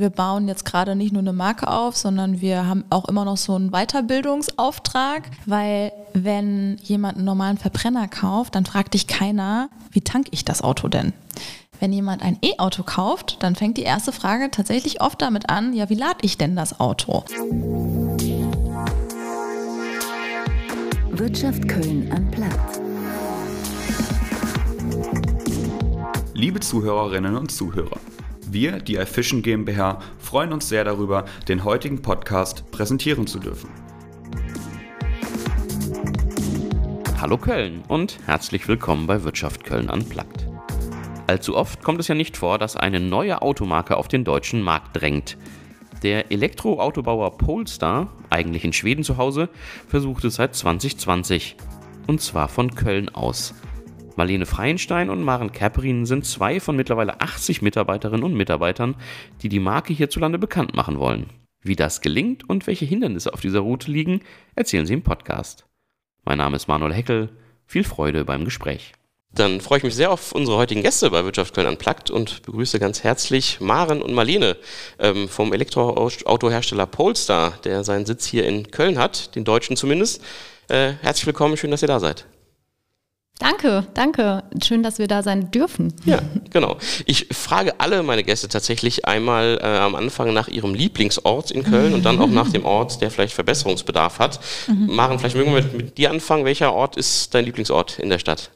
wir bauen jetzt gerade nicht nur eine Marke auf, sondern wir haben auch immer noch so einen Weiterbildungsauftrag, weil wenn jemand einen normalen Verbrenner kauft, dann fragt dich keiner, wie tank ich das Auto denn? Wenn jemand ein E-Auto kauft, dann fängt die erste Frage tatsächlich oft damit an, ja, wie lade ich denn das Auto? Wirtschaft Köln am Platz. Liebe Zuhörerinnen und Zuhörer, wir, die iFishing GmbH, freuen uns sehr darüber, den heutigen Podcast präsentieren zu dürfen. Hallo Köln und herzlich willkommen bei Wirtschaft Köln Unplugged. Allzu oft kommt es ja nicht vor, dass eine neue Automarke auf den deutschen Markt drängt. Der Elektroautobauer Polestar, eigentlich in Schweden zu Hause, versucht es seit 2020. Und zwar von Köln aus. Marlene Freienstein und Maren Kerperin sind zwei von mittlerweile 80 Mitarbeiterinnen und Mitarbeitern, die die Marke hierzulande bekannt machen wollen. Wie das gelingt und welche Hindernisse auf dieser Route liegen, erzählen sie im Podcast. Mein Name ist Manuel Heckel. Viel Freude beim Gespräch. Dann freue ich mich sehr auf unsere heutigen Gäste bei Wirtschaft Köln Unplugged und begrüße ganz herzlich Maren und Marlene ähm, vom Elektroautohersteller Polestar, der seinen Sitz hier in Köln hat, den deutschen zumindest. Äh, herzlich willkommen, schön, dass ihr da seid. Danke, danke. Schön, dass wir da sein dürfen. Ja, genau. Ich frage alle meine Gäste tatsächlich einmal äh, am Anfang nach ihrem Lieblingsort in Köln und dann auch nach dem Ort, der vielleicht Verbesserungsbedarf hat. Mhm. Maren, vielleicht mögen wir mit, mit dir anfangen. Welcher Ort ist dein Lieblingsort in der Stadt?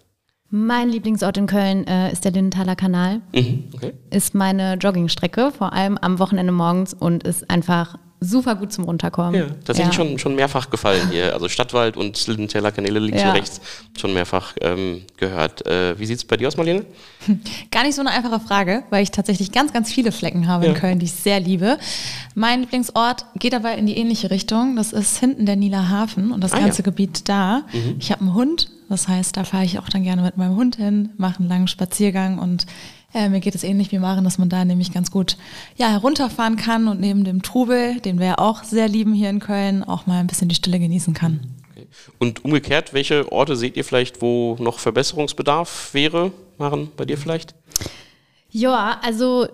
Mein Lieblingsort in Köln äh, ist der Lindenthaler Kanal. Mhm, okay. Ist meine Joggingstrecke, vor allem am Wochenende morgens und ist einfach super gut zum Runterkommen. Ja, tatsächlich ja. schon, schon mehrfach gefallen hier. Also Stadtwald und Lindenteller Kanäle links ja. und rechts schon mehrfach ähm, gehört. Äh, wie sieht es bei dir aus, Marlene? Gar nicht so eine einfache Frage, weil ich tatsächlich ganz, ganz viele Flecken habe ja. in Köln, die ich sehr liebe. Mein Lieblingsort geht aber in die ähnliche Richtung. Das ist hinten der Nieler Hafen und das ah, ganze Gebiet da. Mhm. Ich habe einen Hund, das heißt, da fahre ich auch dann gerne mit meinem Hund hin, mache einen langen Spaziergang und äh, mir geht es ähnlich wie Maren, dass man da nämlich ganz gut ja, herunterfahren kann und neben dem Trubel, den wir ja auch sehr lieben hier in Köln, auch mal ein bisschen die Stille genießen kann. Okay. Und umgekehrt, welche Orte seht ihr vielleicht, wo noch Verbesserungsbedarf wäre? Maren, bei dir vielleicht? Ja, also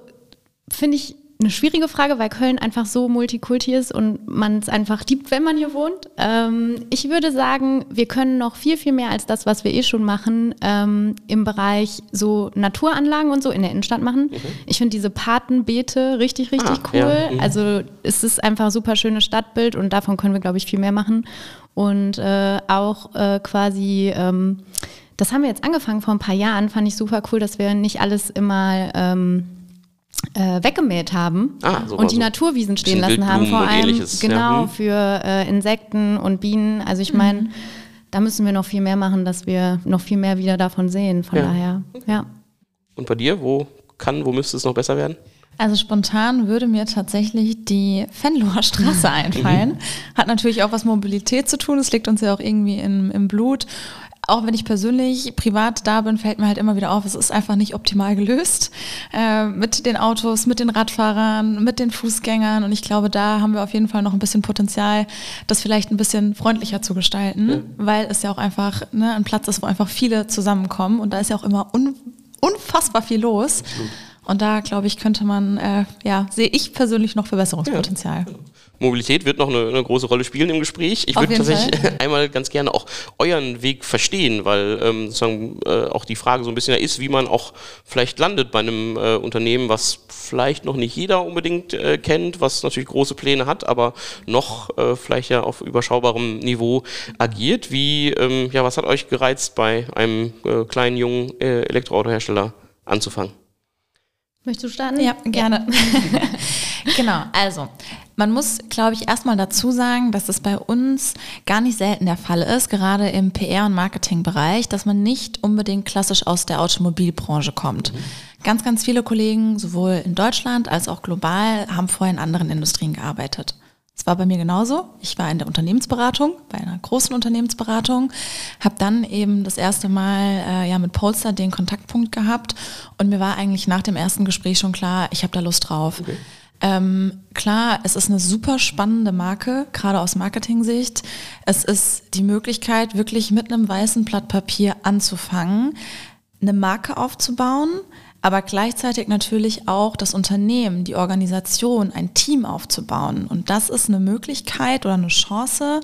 finde ich eine schwierige Frage, weil Köln einfach so multikulti ist und man es einfach liebt, wenn man hier wohnt. Ähm, ich würde sagen, wir können noch viel, viel mehr als das, was wir eh schon machen, ähm, im Bereich so Naturanlagen und so in der Innenstadt machen. Mhm. Ich finde diese Patenbeete richtig, richtig ah, cool. Ja. Mhm. Also es ist einfach ein super schönes Stadtbild und davon können wir, glaube ich, viel mehr machen. Und äh, auch äh, quasi... Ähm, das haben wir jetzt angefangen vor ein paar Jahren, fand ich super cool, dass wir nicht alles immer ähm, äh, weggemäht haben ah, und die so Naturwiesen stehen lassen haben, vor allem genau ja. Für äh, Insekten und Bienen. Also ich meine, mhm. da müssen wir noch viel mehr machen, dass wir noch viel mehr wieder davon sehen. Von ja. daher, ja. Und bei dir, wo kann, wo müsste es noch besser werden? Also spontan würde mir tatsächlich die Fenloher Straße mhm. einfallen. Hat natürlich auch was Mobilität zu tun. Es liegt uns ja auch irgendwie im, im Blut auch wenn ich persönlich privat da bin, fällt mir halt immer wieder auf, es ist einfach nicht optimal gelöst äh, mit den Autos, mit den Radfahrern, mit den Fußgängern. Und ich glaube, da haben wir auf jeden Fall noch ein bisschen Potenzial, das vielleicht ein bisschen freundlicher zu gestalten, ja. weil es ja auch einfach ne, ein Platz ist, wo einfach viele zusammenkommen. Und da ist ja auch immer un unfassbar viel los. Absolut. Und da, glaube ich, könnte man, äh, ja, sehe ich persönlich noch Verbesserungspotenzial. Ja. Mobilität wird noch eine, eine, große Rolle spielen im Gespräch. Ich würde tatsächlich Fall. einmal ganz gerne auch euren Weg verstehen, weil ähm, sozusagen äh, auch die Frage so ein bisschen ist, wie man auch vielleicht landet bei einem äh, Unternehmen, was vielleicht noch nicht jeder unbedingt äh, kennt, was natürlich große Pläne hat, aber noch äh, vielleicht ja auf überschaubarem Niveau agiert. Wie, ähm, ja, was hat euch gereizt, bei einem äh, kleinen jungen äh, Elektroautohersteller anzufangen? Möchtest du starten? Ja, gerne. genau, also man muss, glaube ich, erstmal dazu sagen, dass es bei uns gar nicht selten der Fall ist, gerade im PR- und Marketingbereich, dass man nicht unbedingt klassisch aus der Automobilbranche kommt. Mhm. Ganz, ganz viele Kollegen, sowohl in Deutschland als auch global, haben vorher in anderen Industrien gearbeitet. Das war bei mir genauso. Ich war in der Unternehmensberatung, bei einer großen Unternehmensberatung, habe dann eben das erste Mal äh, ja mit Polster den Kontaktpunkt gehabt und mir war eigentlich nach dem ersten Gespräch schon klar, ich habe da Lust drauf. Okay. Ähm, klar, es ist eine super spannende Marke, gerade aus Marketing-Sicht. Es ist die Möglichkeit, wirklich mit einem weißen Blatt Papier anzufangen, eine Marke aufzubauen, aber gleichzeitig natürlich auch das Unternehmen, die Organisation, ein Team aufzubauen. Und das ist eine Möglichkeit oder eine Chance,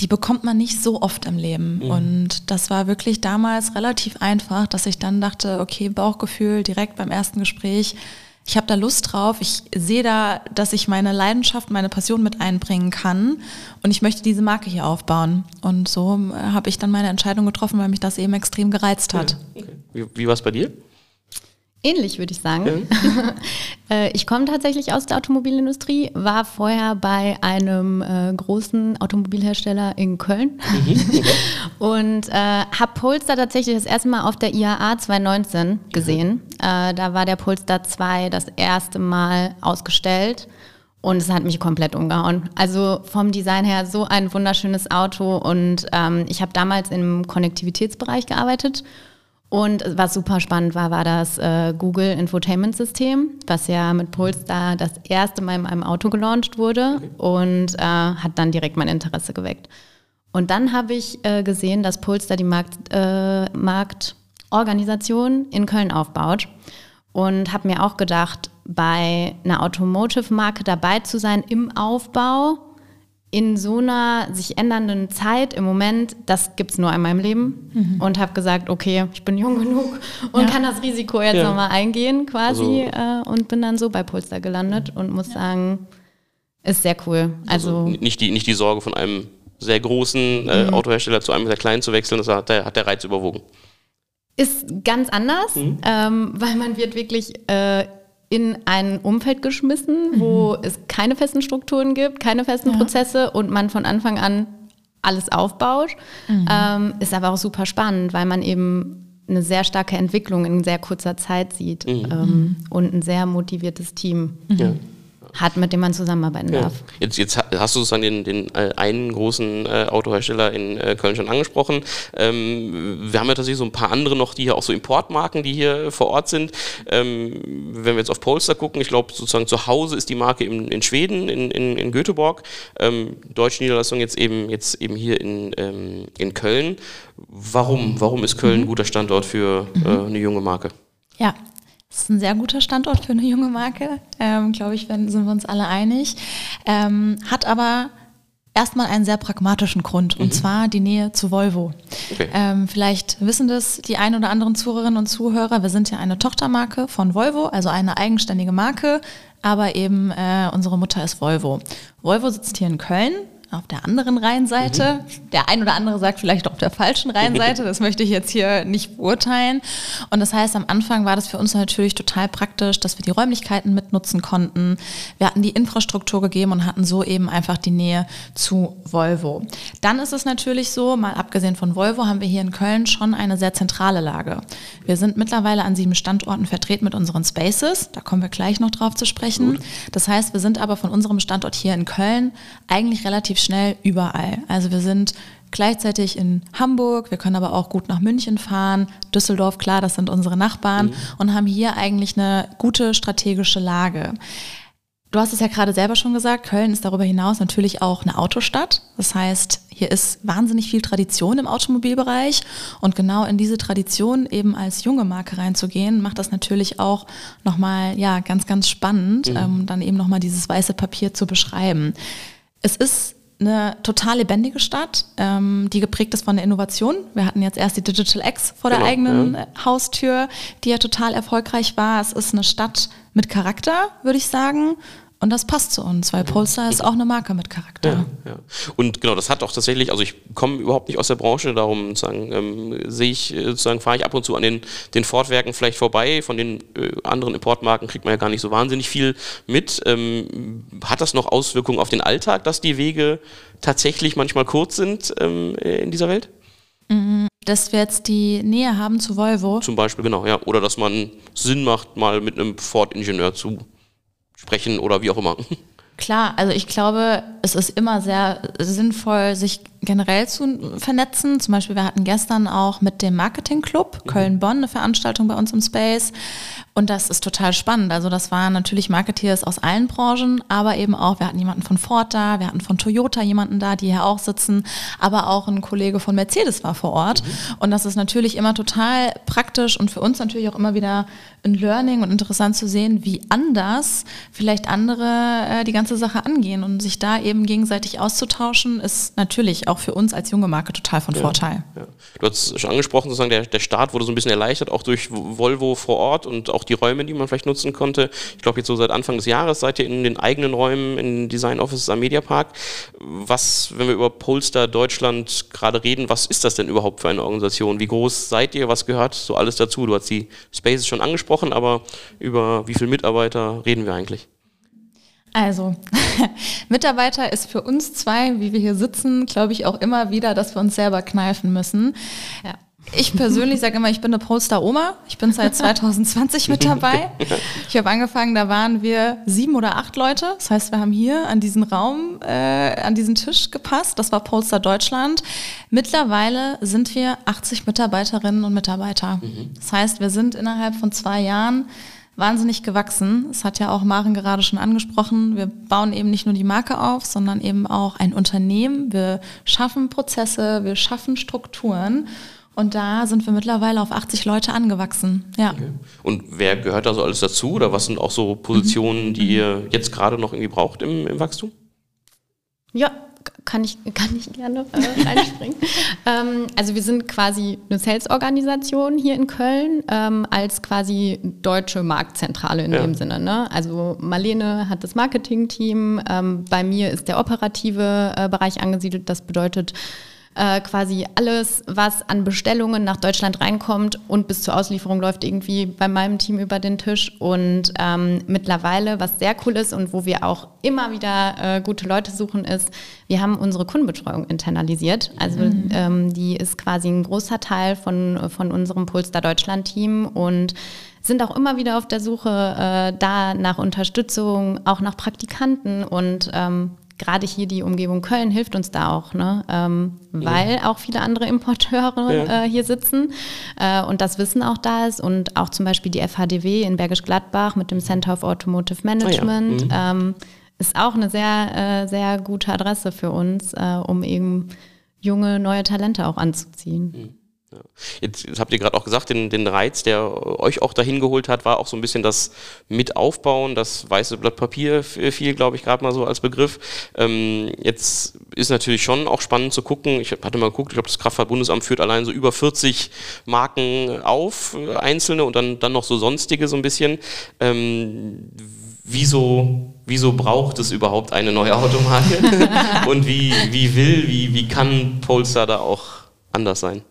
die bekommt man nicht so oft im Leben. Mhm. Und das war wirklich damals relativ einfach, dass ich dann dachte, okay, Bauchgefühl direkt beim ersten Gespräch, ich habe da Lust drauf, ich sehe da, dass ich meine Leidenschaft, meine Passion mit einbringen kann und ich möchte diese Marke hier aufbauen. Und so äh, habe ich dann meine Entscheidung getroffen, weil mich das eben extrem gereizt hat. Okay. Wie, wie war es bei dir? Ähnlich würde ich sagen. Ja. Äh, ich komme tatsächlich aus der Automobilindustrie, war vorher bei einem äh, großen Automobilhersteller in Köln mhm. und äh, habe Polestar tatsächlich das erste Mal auf der IAA 2019 gesehen. Äh, da war der Polestar 2 das erste Mal ausgestellt. Und es hat mich komplett umgehauen. Also vom Design her so ein wunderschönes Auto. Und ähm, ich habe damals im Konnektivitätsbereich gearbeitet und was super spannend war, war das äh, Google Infotainment System, was ja mit Polestar das erste Mal in einem Auto gelauncht wurde und äh, hat dann direkt mein Interesse geweckt. Und dann habe ich äh, gesehen, dass Polestar die Markt, äh, Marktorganisation in Köln aufbaut und habe mir auch gedacht, bei einer Automotive-Marke dabei zu sein im Aufbau in so einer sich ändernden Zeit im Moment, das gibt es nur in meinem Leben mhm. und habe gesagt, okay, ich bin jung genug und ja. kann das Risiko jetzt ja. nochmal eingehen quasi also, äh, und bin dann so bei Polster gelandet und muss ja. sagen, ist sehr cool. Also, also, nicht, die, nicht die Sorge von einem sehr großen äh, mhm. Autohersteller zu einem sehr kleinen zu wechseln, das hat der, hat der Reiz überwogen. Ist ganz anders, mhm. ähm, weil man wird wirklich äh, in ein Umfeld geschmissen, wo mhm. es keine festen Strukturen gibt, keine festen ja. Prozesse und man von Anfang an alles aufbaut. Mhm. Ähm, ist aber auch super spannend, weil man eben eine sehr starke Entwicklung in sehr kurzer Zeit sieht mhm. ähm, und ein sehr motiviertes Team. Ja hat, mit dem man zusammenarbeiten ja. darf. Jetzt, jetzt hast du sozusagen den, den äh, einen großen äh, Autohersteller in äh, Köln schon angesprochen. Ähm, wir haben ja tatsächlich so ein paar andere noch, die hier auch so Importmarken, die hier vor Ort sind. Ähm, wenn wir jetzt auf Polestar gucken, ich glaube sozusagen zu Hause ist die Marke in, in Schweden, in, in, in Göteborg. Ähm, deutsche Niederlassung jetzt eben, jetzt eben hier in, ähm, in Köln. Warum? Warum ist Köln ein guter Standort für äh, eine junge Marke? Ja, das ist ein sehr guter Standort für eine junge Marke, ähm, glaube ich, wenn, sind wir uns alle einig. Ähm, hat aber erstmal einen sehr pragmatischen Grund, und mhm. zwar die Nähe zu Volvo. Okay. Ähm, vielleicht wissen das die ein oder anderen Zuhörerinnen und Zuhörer. Wir sind ja eine Tochtermarke von Volvo, also eine eigenständige Marke, aber eben äh, unsere Mutter ist Volvo. Volvo sitzt hier in Köln, auf der anderen Rheinseite. Mhm. Der ein oder andere sagt vielleicht auf der falschen Rheinseite. Das möchte ich jetzt hier nicht beurteilen. Und das heißt, am Anfang war das für uns natürlich total praktisch, dass wir die Räumlichkeiten mitnutzen konnten. Wir hatten die Infrastruktur gegeben und hatten so eben einfach die Nähe zu Volvo. Dann ist es natürlich so, mal abgesehen von Volvo, haben wir hier in Köln schon eine sehr zentrale Lage. Wir sind mittlerweile an sieben Standorten vertreten mit unseren Spaces. Da kommen wir gleich noch drauf zu sprechen. Gut. Das heißt, wir sind aber von unserem Standort hier in Köln eigentlich relativ relativ schnell überall. Also wir sind gleichzeitig in Hamburg, wir können aber auch gut nach München fahren, Düsseldorf, klar, das sind unsere Nachbarn mhm. und haben hier eigentlich eine gute strategische Lage. Du hast es ja gerade selber schon gesagt, Köln ist darüber hinaus natürlich auch eine Autostadt. Das heißt, hier ist wahnsinnig viel Tradition im Automobilbereich und genau in diese Tradition eben als junge Marke reinzugehen, macht das natürlich auch nochmal ja, ganz, ganz spannend, mhm. ähm, dann eben nochmal dieses weiße Papier zu beschreiben. Es ist eine total lebendige Stadt, ähm, die geprägt ist von der Innovation. Wir hatten jetzt erst die Digital X vor der genau, eigenen ja. Haustür, die ja total erfolgreich war. Es ist eine Stadt mit Charakter, würde ich sagen. Und das passt zu uns, weil Polestar ist auch eine Marke mit Charakter. Ja, ja. Und genau, das hat auch tatsächlich, also ich komme überhaupt nicht aus der Branche, darum ähm, sehe ich, äh, sozusagen fahre ich ab und zu an den, den Fortwerken vielleicht vorbei. Von den äh, anderen Importmarken kriegt man ja gar nicht so wahnsinnig viel mit. Ähm, hat das noch Auswirkungen auf den Alltag, dass die Wege tatsächlich manchmal kurz sind ähm, äh, in dieser Welt? Mhm. Dass wir jetzt die Nähe haben zu Volvo. Zum Beispiel, genau, ja. Oder dass man Sinn macht, mal mit einem Ford-Ingenieur zu sprechen oder wie auch immer. Klar, also ich glaube, es ist immer sehr sinnvoll, sich generell zu vernetzen. Zum Beispiel, wir hatten gestern auch mit dem Marketing Club Köln-Bonn eine Veranstaltung bei uns im Space. Und das ist total spannend. Also das waren natürlich Marketeers aus allen Branchen, aber eben auch, wir hatten jemanden von Ford da, wir hatten von Toyota jemanden da, die hier auch sitzen, aber auch ein Kollege von Mercedes war vor Ort. Mhm. Und das ist natürlich immer total praktisch und für uns natürlich auch immer wieder ein Learning und interessant zu sehen, wie anders vielleicht andere äh, die ganze Sache angehen und sich da eben gegenseitig auszutauschen, ist natürlich auch für uns als junge Marke total von ja, Vorteil. Ja. Du hast schon angesprochen, sozusagen der, der Start wurde so ein bisschen erleichtert, auch durch Volvo vor Ort und auch die Räume, die man vielleicht nutzen konnte. Ich glaube, jetzt so seit Anfang des Jahres seid ihr in den eigenen Räumen in Design Offices am Mediapark. Was, wenn wir über Polestar Deutschland gerade reden, was ist das denn überhaupt für eine Organisation? Wie groß seid ihr? Was gehört so alles dazu? Du hast die Spaces schon angesprochen, aber über wie viele Mitarbeiter reden wir eigentlich? Also, Mitarbeiter ist für uns zwei, wie wir hier sitzen, glaube ich auch immer wieder, dass wir uns selber kneifen müssen. Ja. Ich persönlich sage immer, ich bin eine Polster-Oma. Ich bin seit 2020 mit dabei. Ich habe angefangen, da waren wir sieben oder acht Leute. Das heißt, wir haben hier an diesen Raum, äh, an diesen Tisch gepasst. Das war Polster Deutschland. Mittlerweile sind wir 80 Mitarbeiterinnen und Mitarbeiter. Mhm. Das heißt, wir sind innerhalb von zwei Jahren wahnsinnig gewachsen. Das hat ja auch Maren gerade schon angesprochen. Wir bauen eben nicht nur die Marke auf, sondern eben auch ein Unternehmen. Wir schaffen Prozesse, wir schaffen Strukturen. Und da sind wir mittlerweile auf 80 Leute angewachsen. Ja. Okay. Und wer gehört da so alles dazu? Oder was sind auch so Positionen, die ihr jetzt gerade noch irgendwie braucht im, im Wachstum? Ja, kann ich, kann ich gerne äh, reinspringen. ähm, also wir sind quasi eine Sales-Organisation hier in Köln ähm, als quasi deutsche Marktzentrale in ja. dem Sinne. Ne? Also Marlene hat das Marketing-Team, ähm, bei mir ist der operative äh, Bereich angesiedelt. Das bedeutet, äh, quasi alles, was an Bestellungen nach Deutschland reinkommt und bis zur Auslieferung läuft irgendwie bei meinem Team über den Tisch. Und ähm, mittlerweile, was sehr cool ist und wo wir auch immer wieder äh, gute Leute suchen, ist, wir haben unsere Kundenbetreuung internalisiert. Also mhm. ähm, die ist quasi ein großer Teil von, von unserem Polestar Deutschland-Team und sind auch immer wieder auf der Suche äh, da nach Unterstützung, auch nach Praktikanten und ähm, gerade hier die Umgebung Köln hilft uns da auch, ne? Ähm, weil ja. auch viele andere Importeure ja. äh, hier sitzen äh, und das Wissen auch da ist und auch zum Beispiel die FHDW in Bergisch Gladbach mit dem Center of Automotive Management oh ja. mhm. ähm, ist auch eine sehr, äh, sehr gute Adresse für uns, äh, um eben junge, neue Talente auch anzuziehen. Mhm. Ja. Jetzt, jetzt, habt ihr gerade auch gesagt, den, den, Reiz, der euch auch dahin geholt hat, war auch so ein bisschen das Mitaufbauen, das weiße Blatt Papier fiel, glaube ich, gerade mal so als Begriff. Ähm, jetzt ist natürlich schon auch spannend zu gucken. Ich hatte mal geguckt, ich glaube, das Kraftfahrtbundesamt führt allein so über 40 Marken auf, äh, einzelne und dann, dann noch so sonstige so ein bisschen. Ähm, wieso, wieso braucht es überhaupt eine neue Automarke? und wie, wie will, wie, wie kann Polestar da auch anders sein?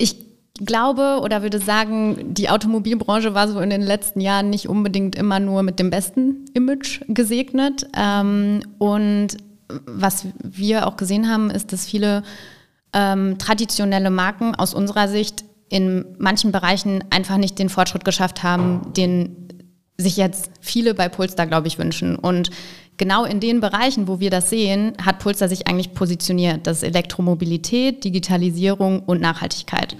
Ich glaube oder würde sagen, die Automobilbranche war so in den letzten Jahren nicht unbedingt immer nur mit dem besten Image gesegnet. Ähm, und was wir auch gesehen haben, ist, dass viele ähm, traditionelle Marken aus unserer Sicht in manchen Bereichen einfach nicht den Fortschritt geschafft haben, den sich jetzt viele bei Polestar, glaube ich, wünschen. Und genau in den Bereichen, wo wir das sehen, hat Pulsar sich eigentlich positioniert. Das ist Elektromobilität, Digitalisierung und Nachhaltigkeit.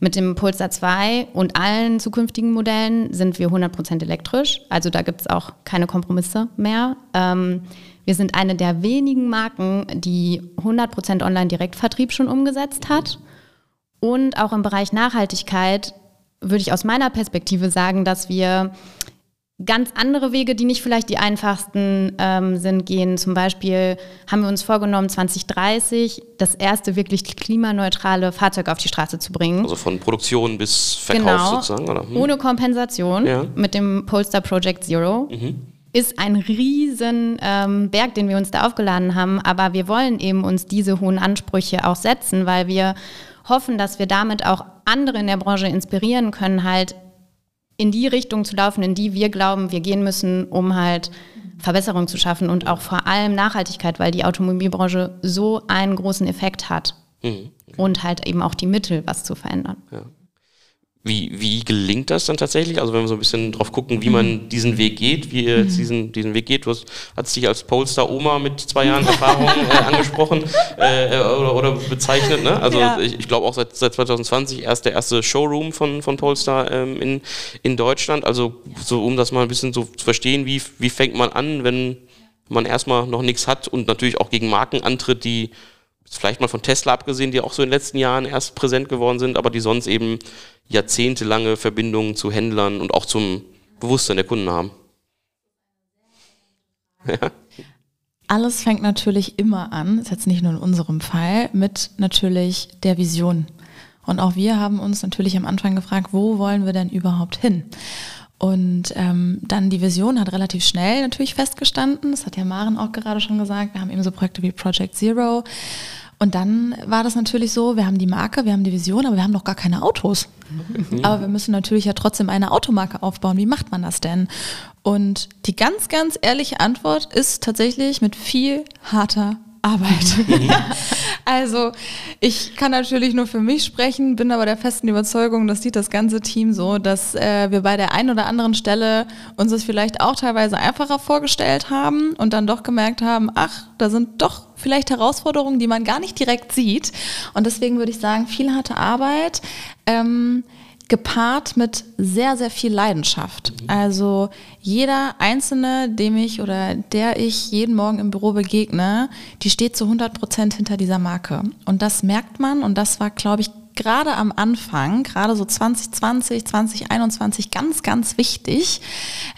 Mit dem Pulsar 2 und allen zukünftigen Modellen sind wir 100% elektrisch. Also da gibt es auch keine Kompromisse mehr. Ähm, wir sind eine der wenigen Marken, die 100% Online-Direktvertrieb schon umgesetzt hat. Und auch im Bereich Nachhaltigkeit würde ich aus meiner Perspektive sagen, dass wir ganz andere Wege, die nicht vielleicht die einfachsten ähm, sind, gehen. Zum Beispiel haben wir uns vorgenommen, 2030 das erste wirklich klimaneutrale Fahrzeug auf die Straße zu bringen. Also von Produktion bis Verkauf genau, sozusagen, oder? Hm. Ohne Kompensation ja. mit dem Polestar Project Zero. Mhm. Ist ein riesen ähm, Berg, den wir uns da aufgeladen haben, aber wir wollen eben uns diese hohen Ansprüche auch setzen, weil wir hoffen, dass wir damit auch andere in der Branche inspirieren können, halt in die Richtung zu laufen, in die wir glauben, wir gehen müssen, um halt Verbesserungen zu schaffen und auch vor allem Nachhaltigkeit, weil die Automobilbranche so einen großen Effekt hat mhm. okay. und halt eben auch die Mittel, was zu verändern. Ja. Wie, wie gelingt das dann tatsächlich? Also wenn wir so ein bisschen drauf gucken, wie man diesen Weg geht, wie ihr jetzt diesen, diesen Weg geht. Du hast, hast dich als Polestar-Oma mit zwei Jahren Erfahrung äh, angesprochen äh, oder, oder bezeichnet. Ne? Also Ja. ich, ich glaube auch seit, seit 2020 erst der erste Showroom von, von Polestar ähm, in, in Deutschland. Also so um das mal ein bisschen so zu verstehen, wie, wie fängt man an, wenn man erstmal noch nichts hat und natürlich auch gegen Marken antritt, die vielleicht mal von Tesla abgesehen, die auch so in den letzten Jahren erst präsent geworden sind, aber die sonst eben jahrzehntelange Verbindungen zu Händlern und auch zum Bewusstsein der Kunden haben. Alles fängt natürlich immer an, ist jetzt nicht nur in unserem Fall, mit natürlich der Vision. Und auch wir haben uns natürlich am Anfang gefragt, wo wollen wir denn überhaupt hin? Und ähm, dann die Vision hat relativ schnell natürlich festgestanden. Das hat ja Maren auch gerade schon gesagt. Wir haben eben so Projekte wie Project Zero. Und dann war das natürlich so, wir haben die Marke, wir haben die Vision, aber wir haben noch gar keine Autos. Aber wir müssen natürlich ja trotzdem eine Automarke aufbauen. Wie macht man das denn? Und die ganz, ganz ehrliche Antwort ist tatsächlich mit viel harter Arbeit. also ich kann natürlich nur für mich sprechen, bin aber der festen Überzeugung, das sieht das ganze Team so, dass äh, wir bei der einen oder anderen Stelle uns das vielleicht auch teilweise einfacher vorgestellt haben und dann doch gemerkt haben, ach, da sind doch vielleicht Herausforderungen, die man gar nicht direkt sieht. Und deswegen würde ich sagen, viel harte Arbeit. Ähm, gepaart mit sehr, sehr viel Leidenschaft. Also jeder Einzelne, dem ich oder der ich jeden Morgen im Büro begegne, die steht zu 100 Prozent hinter dieser Marke. Und das merkt man und das war, glaube ich, gerade am Anfang, gerade so 2020, 2021 ganz, ganz wichtig,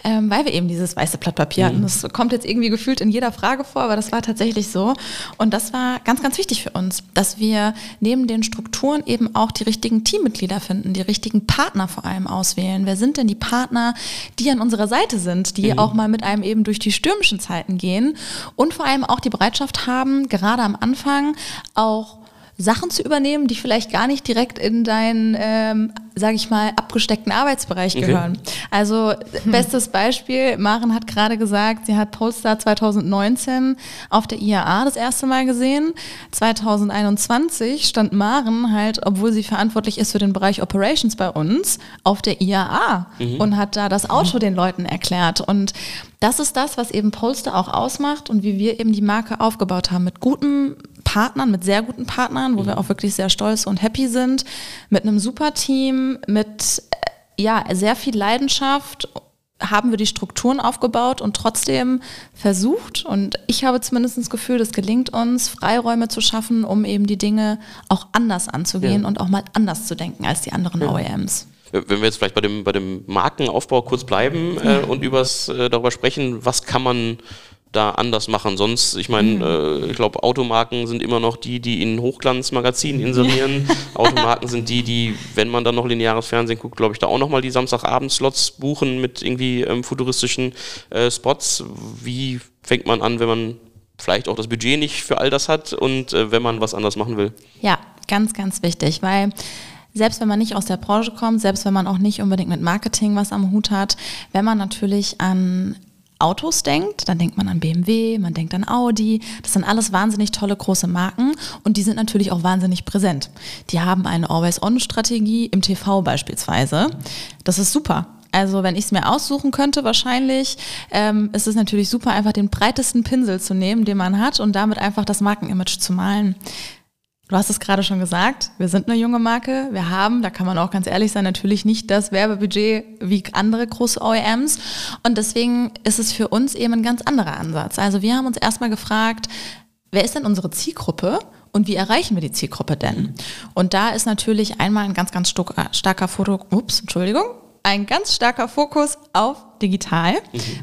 ähm, weil wir eben dieses weiße Blatt Papier hatten. Das kommt jetzt irgendwie gefühlt in jeder Frage vor, aber das war tatsächlich so. Und das war ganz, ganz wichtig für uns, dass wir neben den Strukturen eben auch die richtigen Teammitglieder finden, die richtigen Partner vor allem auswählen. Wer sind denn die Partner, die an unserer Seite sind, die auch mal mit einem eben durch die stürmischen Zeiten gehen und vor allem auch die Bereitschaft haben, gerade am Anfang auch Sachen zu übernehmen, die vielleicht gar nicht direkt in deinen, ähm, sage ich mal, abgesteckten Arbeitsbereich Okay. gehören. Also bestes Beispiel, Maren hat gerade gesagt, sie hat Polestar 2019 auf der IAA das erste Mal gesehen. 2021 stand Maren halt, obwohl sie verantwortlich ist für den Bereich Operations bei uns, auf der IAA und hat da das Auto den Leuten erklärt. Und das ist das, was eben Polestar auch ausmacht und wie wir eben die Marke aufgebaut haben. Mit guten Partnern, mit sehr guten Partnern, wo wir auch wirklich sehr stolz und happy sind, mit einem super Team, mit äh, ja, sehr viel Leidenschaft haben wir die Strukturen aufgebaut und trotzdem versucht, und ich habe zumindest das Gefühl, es gelingt uns, Freiräume zu schaffen, um eben die Dinge auch anders anzugehen Ja. und auch mal anders zu denken als die anderen OEMs. Wenn wir jetzt vielleicht bei dem, bei dem Markenaufbau kurz bleiben äh, und übers, äh, darüber sprechen, was kann man da anders machen? Sonst, ich meine, äh, ich glaube, Automarken sind immer noch die, die in Hochglanzmagazinen inserieren. Automarken sind die, die, wenn man dann noch lineares Fernsehen guckt, glaube ich, da auch nochmal die Samstagabend-Slots buchen mit irgendwie ähm, futuristischen äh, Spots. Wie fängt man an, wenn man vielleicht auch das Budget nicht für all das hat und äh, wenn man was anders machen will? Ja, ganz, ganz wichtig, weil selbst wenn man nicht aus der Branche kommt, selbst wenn man auch nicht unbedingt mit Marketing was am Hut hat, wenn man natürlich an Autos denkt, dann denkt man an BMW, man denkt an Audi. Das sind alles wahnsinnig tolle große Marken und die sind natürlich auch wahnsinnig präsent. Die haben eine Always-On-Strategie im TV beispielsweise. Das ist super. Also wenn ich es mir aussuchen könnte, wahrscheinlich ähm, ist es natürlich super, einfach den breitesten Pinsel zu nehmen, den man hat und damit einfach das Markenimage zu malen. Du hast es gerade schon gesagt, wir sind eine junge Marke. Wir haben, da kann man auch ganz ehrlich sein, natürlich nicht das Werbebudget wie andere große OEMs. Und deswegen ist es für uns eben ein ganz anderer Ansatz. Also wir haben uns erstmal gefragt, wer ist denn unsere Zielgruppe? Und wie erreichen wir die Zielgruppe denn? Und da ist natürlich einmal ein ganz, ganz äh, starker Foto, ups, Entschuldigung, ein ganz starker Fokus auf digital,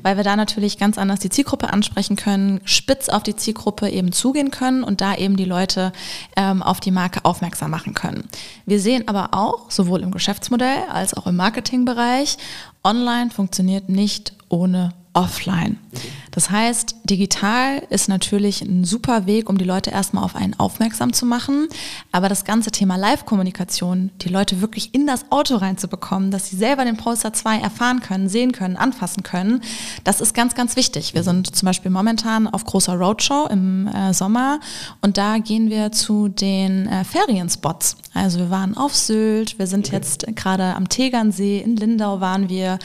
weil wir da natürlich ganz anders die Zielgruppe ansprechen können, spitz auf die Zielgruppe eben zugehen können und da eben die Leute ähm, auf die Marke aufmerksam machen können. Wir sehen aber auch, sowohl im Geschäftsmodell als auch im Marketingbereich, online funktioniert nicht ohne offline. Das heißt, digital ist natürlich ein super Weg, um die Leute erstmal auf einen aufmerksam zu machen. Aber das ganze Thema Live-Kommunikation, die Leute wirklich in das Auto reinzubekommen, dass sie selber den Polestar 2 erfahren können, sehen können, anfassen können, das ist ganz, ganz wichtig. Wir sind zum Beispiel momentan auf großer Roadshow im äh, Sommer und da gehen wir zu den äh, Ferienspots. Also wir waren auf Sylt, wir sind jetzt gerade am Tegernsee, in Lindau waren wir,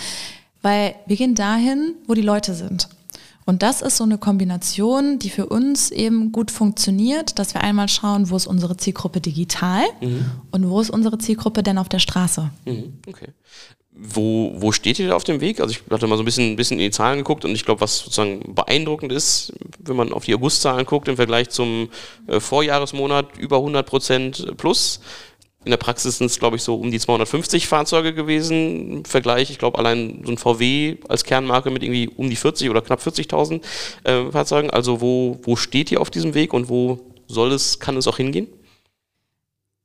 weil wir gehen dahin, wo die Leute sind. Und das ist so eine Kombination, die für uns eben gut funktioniert, dass wir einmal schauen, wo ist unsere Zielgruppe digital mhm. und wo ist unsere Zielgruppe denn auf der Straße. Mhm. Okay. Wo, wo steht ihr da auf dem Weg? Also ich hatte mal so ein bisschen, ein bisschen in die Zahlen geguckt und ich glaube, was sozusagen beeindruckend ist, wenn man auf die Augustzahlen guckt im Vergleich zum äh, Vorjahresmonat über 100 Prozent plus. In der Praxis sind es, glaube ich, so um die 250 Fahrzeuge gewesen. Im Vergleich, ich glaube, allein so ein VW als Kernmarke mit irgendwie um die 40 oder knapp 40.000 äh, Fahrzeugen. Also wo, wo steht ihr auf diesem Weg und wo soll es, kann es auch hingehen?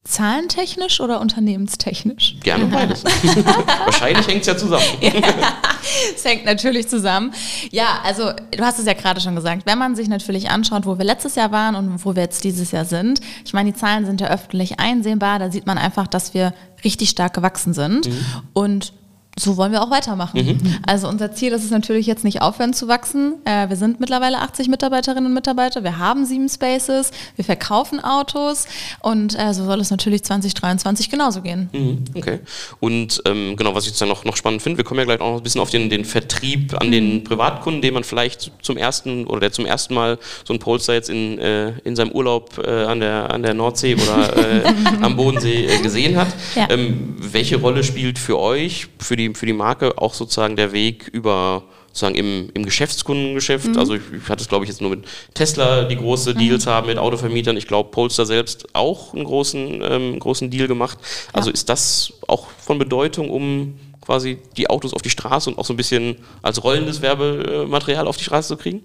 Zahlentechnisch oder unternehmenstechnisch? Gerne beides. Wahrscheinlich hängt es ja zusammen. es hängt natürlich zusammen. Ja, also du hast es ja gerade schon gesagt, wenn man sich natürlich anschaut, wo wir letztes Jahr waren und wo wir jetzt dieses Jahr sind, ich meine, die Zahlen sind ja öffentlich einsehbar, da sieht man einfach, dass wir richtig stark gewachsen sind. Mhm. Und so wollen wir auch weitermachen. Mhm. Also unser Ziel ist es natürlich jetzt nicht aufhören zu wachsen. Äh, wir sind mittlerweile 80 Mitarbeiterinnen und Mitarbeiter. Wir haben sieben Spaces. Wir verkaufen Autos und äh, so soll es natürlich 2023 genauso gehen. Mhm. Okay. Und ähm, genau, was ich jetzt noch, noch spannend finde, wir kommen ja gleich auch noch ein bisschen auf den, den Vertrieb an den mhm. Privatkunden, den man vielleicht zum ersten oder der zum ersten Mal so ein Polster jetzt in, äh, in seinem Urlaub äh, an, der, an der Nordsee oder äh, am Bodensee äh, gesehen hat. Ja. Ähm, welche Rolle spielt für euch, für die für die Marke auch sozusagen der Weg über sozusagen im, im Geschäftskundengeschäft. Mhm. Also ich, ich hatte es, glaube ich, jetzt nur mit Tesla, die große Deals mhm. haben, mit Autovermietern. Ich glaube, Polestar selbst auch einen großen, ähm, großen Deal gemacht. Also ja. ist das auch von Bedeutung, um quasi die Autos auf die Straße und auch so ein bisschen als rollendes Werbematerial auf die Straße zu kriegen?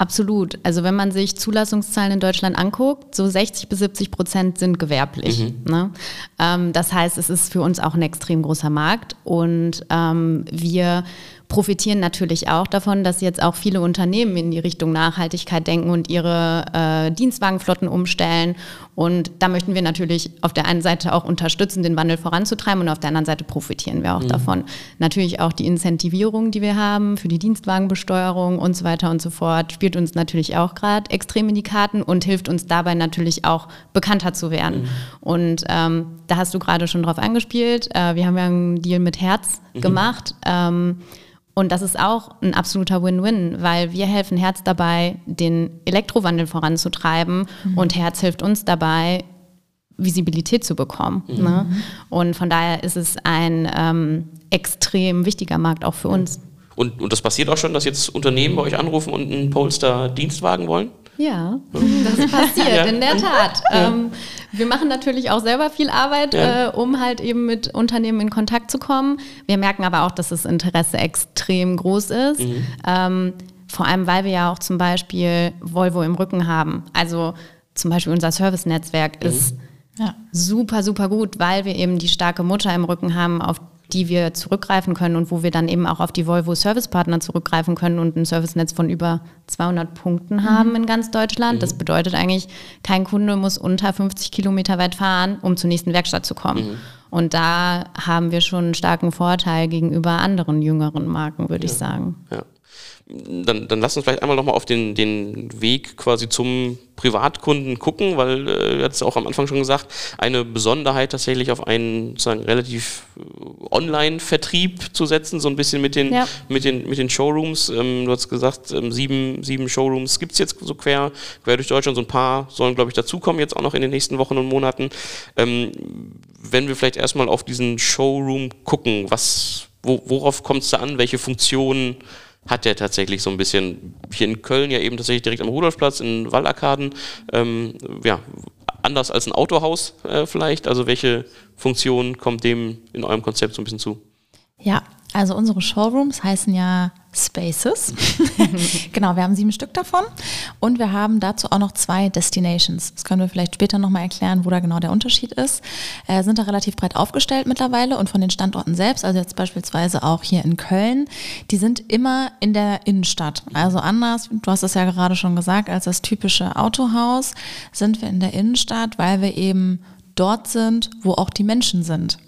Absolut. Also wenn man sich Zulassungszahlen in Deutschland anguckt, so 60 bis 70 Prozent sind gewerblich. Mhm. Ne? Ähm, das heißt, es ist für uns auch ein extrem großer Markt und ähm, wir profitieren natürlich auch davon, dass jetzt auch viele Unternehmen in die Richtung Nachhaltigkeit denken und ihre äh, Dienstwagenflotten umstellen. Und da möchten wir natürlich auf der einen Seite auch unterstützen, den Wandel voranzutreiben und auf der anderen Seite profitieren wir auch mhm. davon. Natürlich auch die Incentivierung, die wir haben für die Dienstwagenbesteuerung und so weiter und so fort, spielt uns natürlich auch gerade extrem in die Karten und hilft uns dabei natürlich auch bekannter zu werden. Mhm. Und ähm, da hast du gerade schon drauf angespielt. Äh, wir haben ja einen Deal mit Herz mhm. gemacht. Ähm, und das ist auch ein absoluter Win-Win, weil wir helfen Herz dabei, den Elektrowandel voranzutreiben mhm. und Herz hilft uns dabei, Visibilität zu bekommen. Mhm. Ne? Und von daher ist es ein ähm, extrem wichtiger Markt auch für uns. Und, und das passiert auch schon, dass jetzt Unternehmen bei euch anrufen und einen Polestar-Dienstwagen wollen? Ja, das passiert, ja. in der Tat. Ja. Ähm, wir machen natürlich auch selber viel Arbeit, ja. äh, um halt eben mit Unternehmen in Kontakt zu kommen. Wir merken aber auch, dass das Interesse extrem groß ist. Mhm. Ähm, vor allem, weil wir ja auch zum Beispiel Volvo im Rücken haben. Also zum Beispiel unser Service-Netzwerk mhm. ist super, super gut, weil wir eben die starke Mutter im Rücken haben, auf die wir zurückgreifen können und wo wir dann eben auch auf die Volvo Service Partner zurückgreifen können und ein Servicenetz von über 200 Punkten mhm. haben in ganz Deutschland. Mhm. Das bedeutet eigentlich, kein Kunde muss unter 50 Kilometer weit fahren, um zur nächsten Werkstatt zu kommen. Mhm. Und da haben wir schon einen starken Vorteil gegenüber anderen jüngeren Marken, würde ja. ich sagen. Ja dann, dann lass uns vielleicht einmal nochmal auf den, den Weg quasi zum Privatkunden gucken, weil äh, du hast auch am Anfang schon gesagt, eine Besonderheit tatsächlich auf einen sozusagen relativ äh, Online-Vertrieb zu setzen, so ein bisschen mit den, ja. mit den, mit den Showrooms. Ähm, du hast gesagt, ähm, sieben, sieben Showrooms gibt es jetzt so quer, quer durch Deutschland, so ein paar sollen, glaube ich, dazukommen, jetzt auch noch in den nächsten Wochen und Monaten. Ähm, wenn wir vielleicht erstmal auf diesen Showroom gucken, was, wo, worauf kommt es da an, welche Funktionen hat der tatsächlich so ein bisschen, hier in Köln ja eben tatsächlich direkt am Rudolfplatz in Wallarkaden, ähm, ja, anders als ein Autohaus äh, vielleicht. Also welche Funktion kommt dem in eurem Konzept so ein bisschen zu? Ja, also unsere Showrooms heißen ja Spaces. genau, wir haben sieben Stück davon und wir haben dazu auch noch zwei Destinations. Das können wir vielleicht später nochmal erklären, wo da genau der Unterschied ist. Äh, sind da relativ breit aufgestellt mittlerweile und von den Standorten selbst, also jetzt beispielsweise auch hier in Köln, die sind immer in der Innenstadt. Also anders, du hast es ja gerade schon gesagt, als das typische Autohaus sind wir in der Innenstadt, weil wir eben dort sind, wo auch die Menschen sind.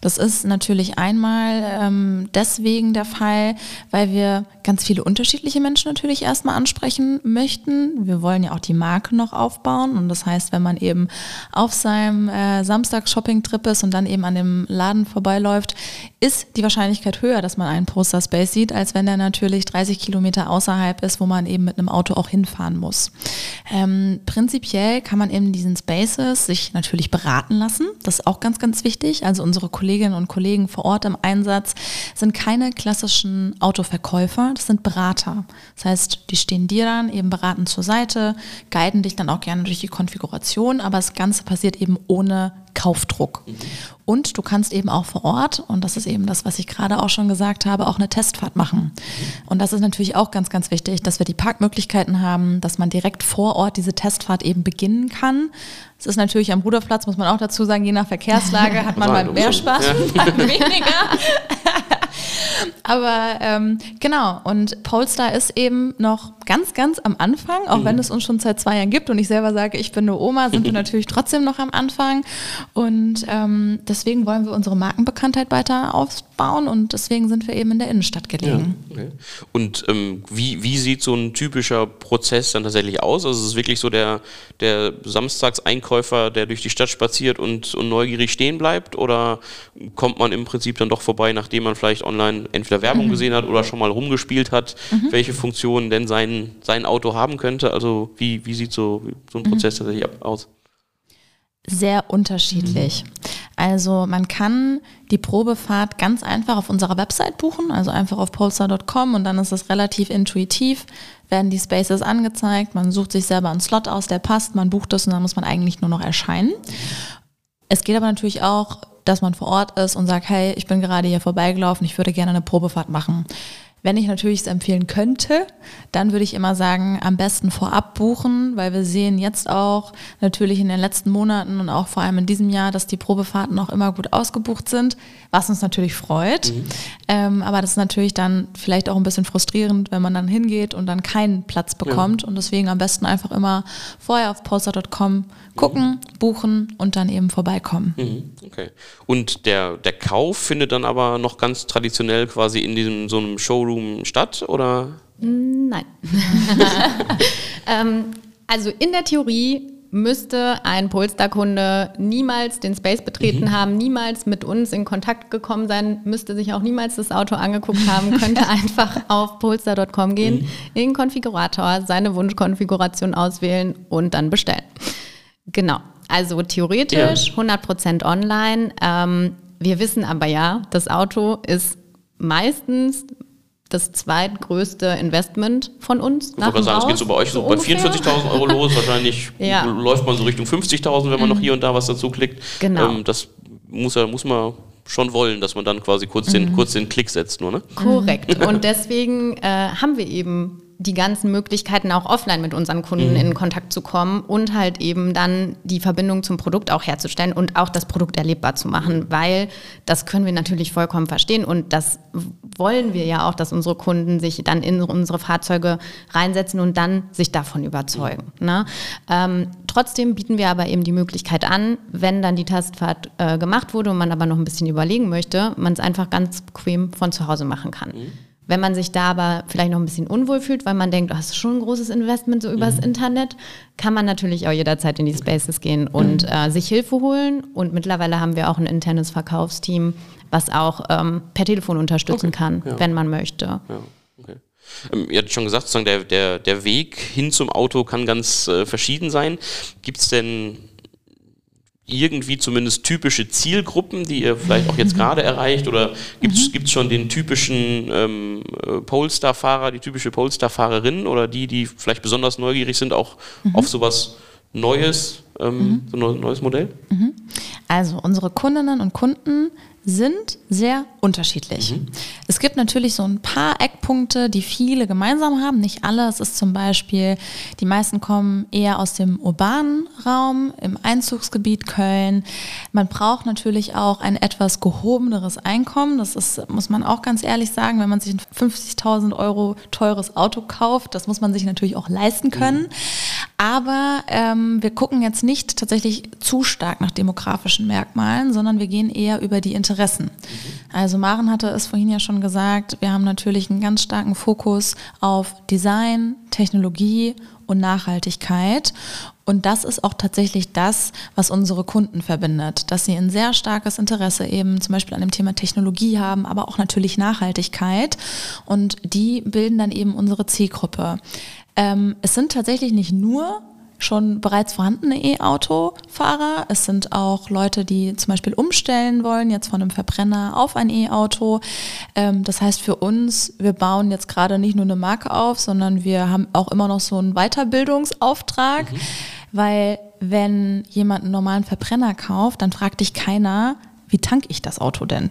Das ist natürlich einmal ähm, deswegen der Fall, weil wir ganz viele unterschiedliche Menschen natürlich erstmal ansprechen möchten. Wir wollen ja auch die Marke noch aufbauen und das heißt, wenn man eben auf seinem äh, Samstag-Shopping-Trip ist und dann eben an dem Laden vorbeiläuft, ist die Wahrscheinlichkeit höher, dass man einen Poster Space sieht, als wenn der natürlich 30 Kilometer außerhalb ist, wo man eben mit einem Auto auch hinfahren muss. Ähm, prinzipiell kann man eben diesen Spaces sich natürlich beraten lassen. Das ist auch ganz, ganz wichtig. Also unsere Kolleginnen und Kollegen vor Ort im Einsatz sind keine klassischen Autoverkäufer, das sind Berater. Das heißt, die stehen dir dann eben beratend zur Seite, guiden dich dann auch gerne durch die Konfiguration, aber das Ganze passiert eben ohne Kaufdruck. Und du kannst eben auch vor Ort, und das ist eben das, was ich gerade auch schon gesagt habe, auch eine Testfahrt machen. Und das ist natürlich auch ganz, ganz wichtig, dass wir die Parkmöglichkeiten haben, dass man direkt vor Ort diese Testfahrt eben beginnen kann. Es ist natürlich am Ruderplatz, muss man auch dazu sagen, je nach Verkehrslage hat man mal mehr Spaß, mal weniger. Aber ähm, genau, und Polestar ist eben noch ganz, ganz am Anfang, auch mhm. wenn es uns schon seit zwei Jahren gibt und ich selber sage, ich bin eine Oma, sind wir natürlich trotzdem noch am Anfang. Und ähm, deswegen wollen wir unsere Markenbekanntheit weiter aufbauen und deswegen sind wir eben in der Innenstadt gelegen. Ja, okay. Und ähm, wie, wie sieht so ein typischer Prozess dann tatsächlich aus? Also ist es wirklich so der, der Samstagseinkäufer, der durch die Stadt spaziert und, und neugierig stehen bleibt? Oder kommt man im Prinzip dann doch vorbei, nachdem man vielleicht online entweder Werbung mhm. gesehen hat oder schon mal rumgespielt hat, mhm. welche Funktionen denn sein, sein Auto haben könnte? Also wie, wie sieht so, so ein Prozess mhm. tatsächlich aus? Sehr unterschiedlich. Also man kann die Probefahrt ganz einfach auf unserer Website buchen, also einfach auf polestar.com und dann ist es relativ intuitiv, werden die Spaces angezeigt, man sucht sich selber einen Slot aus, der passt, man bucht es und dann muss man eigentlich nur noch erscheinen. Es geht aber natürlich auch dass man vor Ort ist und sagt, hey, ich bin gerade hier vorbeigelaufen, ich würde gerne eine Probefahrt machen. Wenn ich natürlich es empfehlen könnte, dann würde ich immer sagen, am besten vorab buchen, weil wir sehen jetzt auch natürlich in den letzten Monaten und auch vor allem in diesem Jahr, dass die Probefahrten auch immer gut ausgebucht sind, was uns natürlich freut. Mhm. Ähm, aber das ist natürlich dann vielleicht auch ein bisschen frustrierend, wenn man dann hingeht und dann keinen Platz bekommt. Ja. Und deswegen am besten einfach immer vorher auf poster.com gucken, mhm. buchen und dann eben vorbeikommen. Mhm. Okay. Und der, der Kauf findet dann aber noch ganz traditionell quasi in diesem so einem Showroom Showroom statt oder? Nein. ähm, also in der Theorie müsste ein Polestar-Kunde niemals den Space betreten mhm. haben, niemals mit uns in Kontakt gekommen sein, müsste sich auch niemals das Auto angeguckt haben, könnte einfach auf polestar.com gehen, mhm. in den Konfigurator seine Wunschkonfiguration auswählen und dann bestellen. Genau. Also theoretisch ja. 100% online. Ähm, wir wissen aber ja, das Auto ist meistens das zweitgrößte Investment von uns. Ich wollte sagen, es geht so bei euch so, so bei 44.000 Euro los. Wahrscheinlich ja. läuft man so Richtung 50.000, wenn man mhm. noch hier und da was dazu klickt. Genau. Ähm, das muss, muss man schon wollen, dass man dann quasi kurz, den, mhm. kurz den Klick setzt, nur, ne? Korrekt. Und deswegen äh, haben wir eben die ganzen Möglichkeiten auch offline mit unseren Kunden mhm. in Kontakt zu kommen und halt eben dann die Verbindung zum Produkt auch herzustellen und auch das Produkt erlebbar zu machen, mhm. weil das können wir natürlich vollkommen verstehen und das wollen wir ja auch, dass unsere Kunden sich dann in unsere Fahrzeuge reinsetzen und dann sich davon überzeugen. Ne? Ähm, trotzdem bieten wir aber eben die Möglichkeit an, wenn dann die Testfahrt äh, gemacht wurde und man aber noch ein bisschen überlegen möchte, man es einfach ganz bequem von zu Hause machen kann. Mhm. Wenn man sich da aber vielleicht noch ein bisschen unwohl fühlt, weil man denkt, du hast schon ein großes Investment so übers mhm. Internet, kann man natürlich auch jederzeit in die Spaces gehen und mhm. äh, sich Hilfe holen. Und mittlerweile haben wir auch ein internes Verkaufsteam, was auch ähm, per Telefon unterstützen okay. kann, ja. wenn man möchte. Ja. Okay. Ähm, ihr habt schon gesagt, sozusagen der, der, der Weg hin zum Auto kann ganz äh, verschieden sein. Gibt es denn irgendwie zumindest typische Zielgruppen, die ihr vielleicht auch jetzt gerade erreicht? Oder gibt es mhm. schon den typischen ähm, äh, Polestar-Fahrer, die typische Polestar-Fahrerin oder die, die vielleicht besonders neugierig sind, auch mhm. auf sowas Neues, ähm, mhm. so ein neues Modell? Mhm. Also unsere Kundinnen und Kunden sind sehr unterschiedlich. Mhm. Es gibt natürlich so ein paar Eckpunkte, die viele gemeinsam haben, nicht alle. Es ist zum Beispiel, die meisten kommen eher aus dem urbanen Raum, im Einzugsgebiet Köln. Man braucht natürlich auch ein etwas gehobeneres Einkommen. Das ist, muss man auch ganz ehrlich sagen, wenn man sich ein 50.000 Euro teures Auto kauft, das muss man sich natürlich auch leisten können. Mhm. Aber ähm, wir gucken jetzt nicht tatsächlich zu stark nach demografischen Merkmalen, sondern wir gehen eher über die Interessen Interessen. Also Maren hatte es vorhin ja schon gesagt, wir haben natürlich einen ganz starken Fokus auf Design, Technologie und Nachhaltigkeit. Und das ist auch tatsächlich das, was unsere Kunden verbindet, dass sie ein sehr starkes Interesse eben zum Beispiel an dem Thema Technologie haben, aber auch natürlich Nachhaltigkeit. Und die bilden dann eben unsere Zielgruppe. Ähm, es sind tatsächlich nicht nur schon bereits vorhandene E-Auto-Fahrer. Es sind auch Leute, die zum Beispiel umstellen wollen, jetzt von einem Verbrenner auf ein E-Auto. Ähm, das heißt für uns, wir bauen jetzt gerade nicht nur eine Marke auf, sondern wir haben auch immer noch so einen Weiterbildungsauftrag, mhm. weil wenn jemand einen normalen Verbrenner kauft, dann fragt dich keiner, wie tank ich das Auto denn?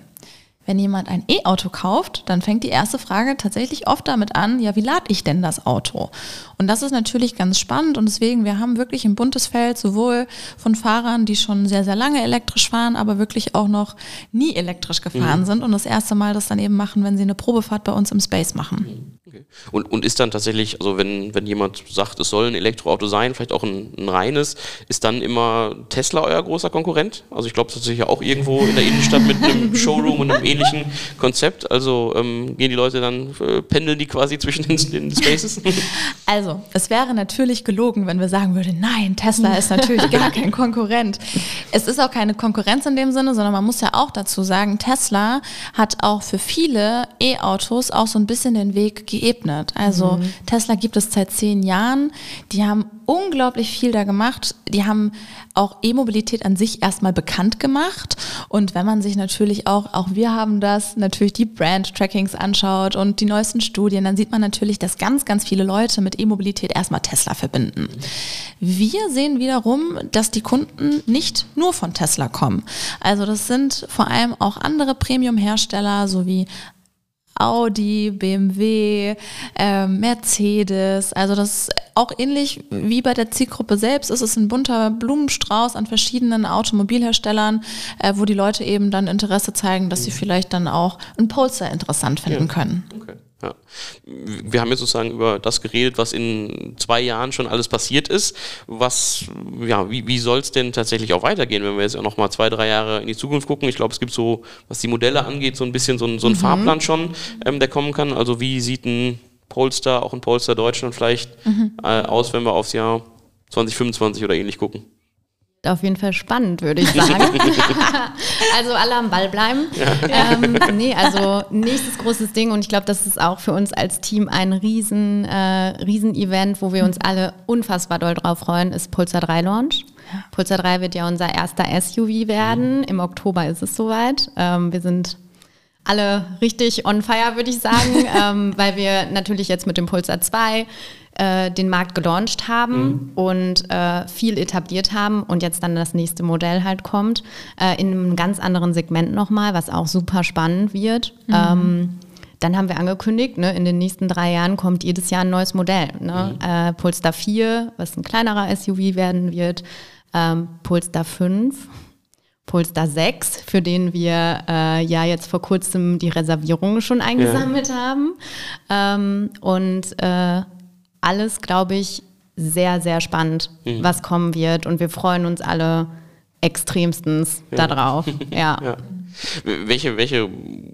Wenn jemand ein E-Auto kauft, dann fängt die erste Frage tatsächlich oft damit an, ja, wie lade ich denn das Auto? Und das ist natürlich ganz spannend und deswegen, wir haben wirklich ein buntes Feld, sowohl von Fahrern, die schon sehr, sehr lange elektrisch fahren, aber wirklich auch noch nie elektrisch gefahren mhm. sind und das erste Mal das dann eben machen, wenn sie eine Probefahrt bei uns im Space machen. Okay. Und, und ist dann tatsächlich, also wenn, wenn jemand sagt, es soll ein Elektroauto sein, vielleicht auch ein, ein reines, ist dann immer Tesla euer großer Konkurrent? Also ich glaube, das ist sicher auch irgendwo in der Innenstadt mit einem Showroom und einem ähnlichen Konzept. Also ähm, gehen die Leute dann, äh, pendeln die quasi zwischen den, den Spaces? Also, es wäre natürlich gelogen, wenn wir sagen würden, nein, Tesla ist natürlich gar kein Konkurrent. Es ist auch keine Konkurrenz in dem Sinne, sondern man muss ja auch dazu sagen, Tesla hat auch für viele E-Autos auch so ein bisschen den Weg geebnet. Also mhm. Tesla gibt es seit zehn Jahren. Die haben unglaublich viel da gemacht. Die haben auch E-Mobilität an sich erstmal bekannt gemacht. Und wenn man sich natürlich auch, auch wir haben das, natürlich die Brand-Trackings anschaut und die neuesten Studien, dann sieht man natürlich, dass ganz, ganz viele Leute mit E-Mobilität erstmal Tesla verbinden. Wir sehen wiederum, dass die Kunden nicht nur von Tesla kommen. Also das sind vor allem auch andere Premium-Hersteller sowie Audi, BMW, äh, Mercedes. Also das ist auch ähnlich wie bei der Zielgruppe selbst ist es ein bunter Blumenstrauß an verschiedenen Automobilherstellern, äh, wo die Leute eben dann Interesse zeigen, dass sie vielleicht dann auch ein Polster interessant finden ja. können. Okay. Ja. Wir haben jetzt sozusagen über das geredet, was in zwei Jahren schon alles passiert ist. Was, ja, wie, wie soll es denn tatsächlich auch weitergehen, wenn wir jetzt auch noch mal zwei, drei Jahre in die Zukunft gucken? Ich glaube, es gibt so, was die Modelle angeht, so ein bisschen so ein, so ein mhm. Fahrplan schon, ähm, der kommen kann. Also wie sieht ein Polestar, auch ein Polestar Deutschland vielleicht mhm. äh, aus, wenn wir aufs Jahr 2025 oder ähnlich gucken? Auf jeden Fall spannend, würde ich sagen. also alle am Ball bleiben. Ja. Ähm, nee, also nächstes großes Ding und ich glaube, das ist auch für uns als Team ein riesen, äh, riesen Event, wo wir uns alle unfassbar doll drauf freuen, ist Pulsar 3 Launch. Pulsar 3 wird ja unser erster SUV werden. Mhm. Im Oktober ist es soweit. Ähm, wir sind alle richtig on fire, würde ich sagen, ähm, weil wir natürlich jetzt mit dem Pulsar 2 äh, den Markt gelauncht haben mhm. und äh, viel etabliert haben und jetzt dann das nächste Modell halt kommt, äh, in einem ganz anderen Segment nochmal, was auch super spannend wird. Mhm. Ähm, dann haben wir angekündigt, ne, in den nächsten drei Jahren kommt jedes Jahr ein neues Modell. Ne? Mhm. Äh, Polestar 4, was ein kleinerer SUV werden wird, ähm, Polestar 5, Polestar 6, für den wir äh, ja jetzt vor kurzem die Reservierungen schon eingesammelt ja. haben. Ähm, und äh, alles, glaube ich, sehr, sehr spannend, mhm. was kommen wird. Und wir freuen uns alle extremstens ja. darauf. ja. ja. Welche, welche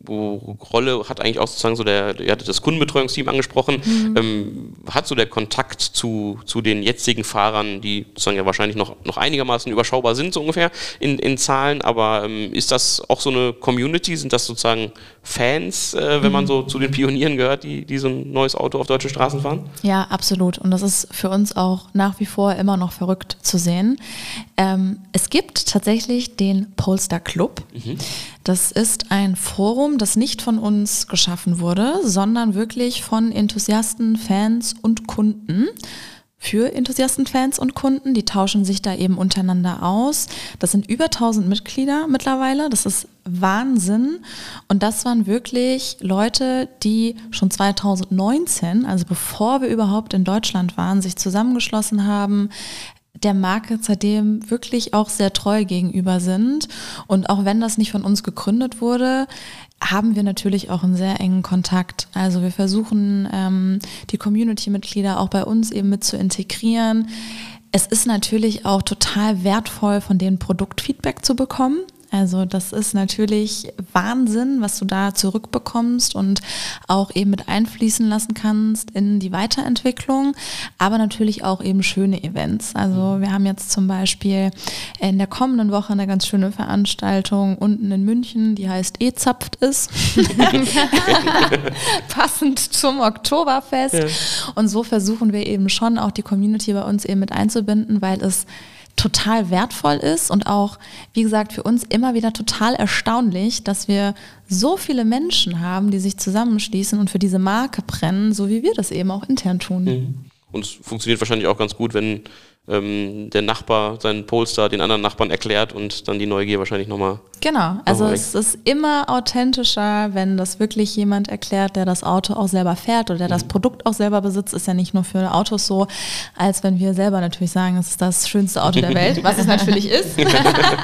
Rolle hat eigentlich auch sozusagen so der, ihr hattet das Kundenbetreuungsteam angesprochen, mhm. ähm, hat so der Kontakt zu, zu den jetzigen Fahrern, die sozusagen ja wahrscheinlich noch, noch einigermaßen überschaubar sind, so ungefähr in, in Zahlen, aber ähm, ist das auch so eine Community? Sind das sozusagen Fans, äh, wenn man mhm. so zu den Pionieren gehört, die, die so ein neues Auto auf deutsche Straßen fahren? Ja, absolut. Und das ist für uns auch nach wie vor immer noch verrückt zu sehen. Ähm, es gibt tatsächlich den Polestar Club. Mhm. Das ist ein Forum, das nicht von uns geschaffen wurde, sondern wirklich von Enthusiasten, Fans und Kunden. für Enthusiastenfans und Kunden. Die tauschen sich da eben untereinander aus. Das sind über 1000 Mitglieder mittlerweile. Das ist Wahnsinn. Und das waren wirklich Leute, die schon 2019, also bevor wir überhaupt in Deutschland waren, sich zusammengeschlossen haben, der Marke seitdem wirklich auch sehr treu gegenüber sind. Und auch wenn das nicht von uns gegründet wurde, haben wir natürlich auch einen sehr engen Kontakt. Also wir versuchen, ähm, die Community-Mitglieder auch bei uns eben mit zu integrieren. Es ist natürlich auch total wertvoll, von denen Produktfeedback zu bekommen. Also das ist natürlich Wahnsinn, was du da zurückbekommst und auch eben mit einfließen lassen kannst in die Weiterentwicklung, aber natürlich auch eben schöne Events. Also wir haben jetzt zum Beispiel in der kommenden Woche eine ganz schöne Veranstaltung unten in München, die heißt E-Zapft ist. Passend zum Oktoberfest. Ja. Und so versuchen wir eben schon auch die Community bei uns eben mit einzubinden, weil es total wertvoll ist und auch, wie gesagt, für uns immer wieder total erstaunlich, dass wir so viele Menschen haben, die sich zusammenschließen und für diese Marke brennen, so wie wir das eben auch intern tun. Mhm. Und es funktioniert wahrscheinlich auch ganz gut, wenn ähm, der Nachbar seinen Polestar den anderen Nachbarn erklärt und dann die Neugier wahrscheinlich nochmal. Genau, also noch es ist immer authentischer, wenn das wirklich jemand erklärt, der das Auto auch selber fährt oder der mhm. das Produkt auch selber besitzt, ist ja nicht nur für Autos so, als wenn wir selber natürlich sagen, es ist das schönste Auto der Welt, was es natürlich ist.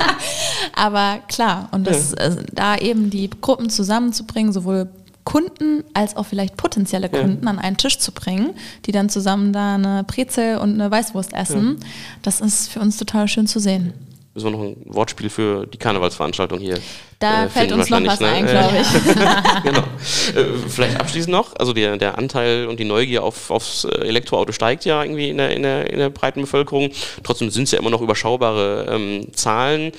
Aber klar, und das, ja. äh, da eben die Gruppen zusammenzubringen, sowohl Kunden als auch vielleicht potenzielle Kunden ja. an einen Tisch zu bringen, die dann zusammen da eine Brezel und eine Weißwurst essen. Ja. Das ist für uns total schön zu sehen. Müssen wir noch ein Wortspiel für die Karnevalsveranstaltung hier. Da äh, fällt uns noch was ne? ein, glaube ich. genau. Äh, vielleicht abschließend noch, also der, der Anteil und die Neugier auf, aufs Elektroauto steigt ja irgendwie in der, in der, in der breiten Bevölkerung. Trotzdem sind es ja immer noch überschaubare ähm, Zahlen.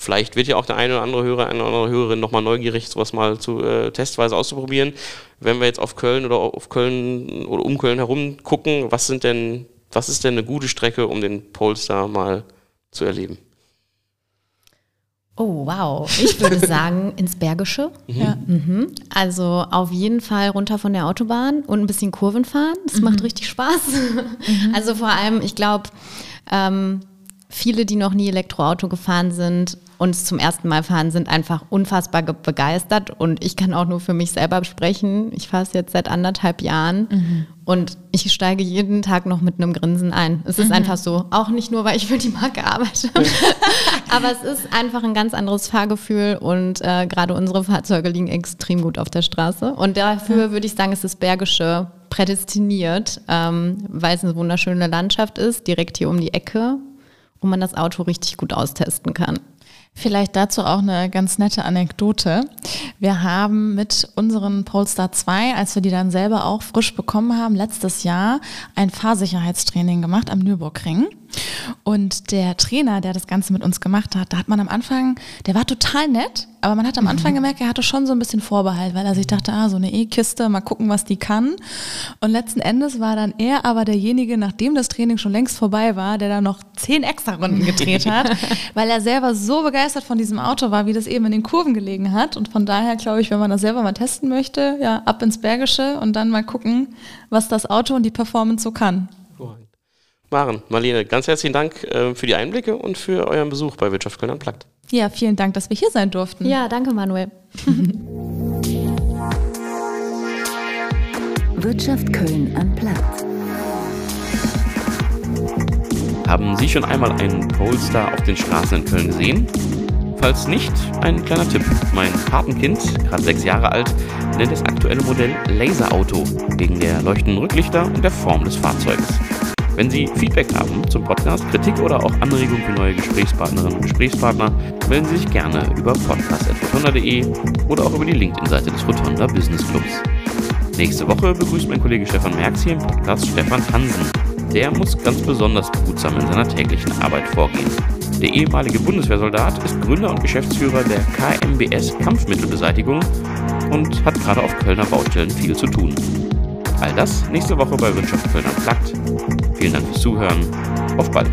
Vielleicht wird ja auch der eine oder andere Hörer, eine oder andere Hörerin nochmal neugierig, sowas mal zu äh, testweise auszuprobieren. Wenn wir jetzt auf Köln oder auf Köln oder um Köln herum gucken, was sind denn, was ist denn eine gute Strecke, um den Polestar mal zu erleben? Oh, wow. Ich würde sagen, ins Bergische. Mhm. Ja. Mhm. Also auf jeden Fall runter von der Autobahn und ein bisschen Kurven fahren. Das mhm. macht richtig Spaß. Mhm. Also vor allem, ich glaube, ähm, viele, die noch nie Elektroauto gefahren sind, uns zum ersten Mal fahren, sind einfach unfassbar begeistert. Und ich kann auch nur für mich selber sprechen. Ich fahre es jetzt seit anderthalb Jahren mhm. und ich steige jeden Tag noch mit einem Grinsen ein. Es ist mhm. einfach so. Auch nicht nur, weil ich für die Marke arbeite. Aber es ist einfach ein ganz anderes Fahrgefühl und äh, gerade unsere Fahrzeuge liegen extrem gut auf der Straße. Und dafür ja. würde ich sagen, es ist Bergische prädestiniert, ähm, weil es eine wunderschöne Landschaft ist, direkt hier um die Ecke, wo man das Auto richtig gut austesten kann. Vielleicht dazu auch eine ganz nette Anekdote. Wir haben mit unseren Polestar 2, als wir die dann selber auch frisch bekommen haben, letztes Jahr ein Fahrsicherheitstraining gemacht am Nürburgring. Und der Trainer, der das Ganze mit uns gemacht hat, da hat man am Anfang, der war total nett, aber man hat am Anfang mhm. gemerkt, er hatte schon so ein bisschen Vorbehalt, weil er sich dachte, ah, so eine E-Kiste, mal gucken, was die kann. Und letzten Endes war dann er aber derjenige, nachdem das Training schon längst vorbei war, der da noch zehn extra Runden gedreht hat, weil er selber so begeistert von diesem Auto war, wie das eben in den Kurven gelegen hat. Und von daher glaube ich, wenn man das selber mal testen möchte, ja, ab ins Bergische und dann mal gucken, was das Auto und die Performance so kann. Maren, Marlene, ganz herzlichen Dank äh, für die Einblicke und für euren Besuch bei Wirtschaft Köln Unplugged. Ja, vielen Dank, dass wir hier sein durften. Ja, danke, Manuel. Wirtschaft Köln Unplugged. Haben Sie schon einmal einen Polestar auf den Straßen in Köln gesehen? Falls nicht, ein kleiner Tipp. Mein Patenkind, gerade sechs Jahre alt, nennt das aktuelle Modell Laserauto wegen der leuchtenden Rücklichter und der Form des Fahrzeugs. Wenn Sie Feedback haben zum Podcast, Kritik oder auch Anregungen für neue Gesprächspartnerinnen und Gesprächspartner, melden Sie sich gerne über podcast.rotonda.de oder auch über die LinkedIn-Seite des Rotonda Business Clubs. Nächste Woche begrüßt mein Kollege Stefan Merx hier im Podcast Stefan Hansen. Der muss ganz besonders behutsam in seiner täglichen Arbeit vorgehen. Der ehemalige Bundeswehrsoldat ist Gründer und Geschäftsführer der KMBS Kampfmittelbeseitigung und hat gerade auf Kölner Baustellen viel zu tun. All das nächste Woche bei Wirtschaft Köln Unplugged. Vielen Dank fürs Zuhören. Auf bald.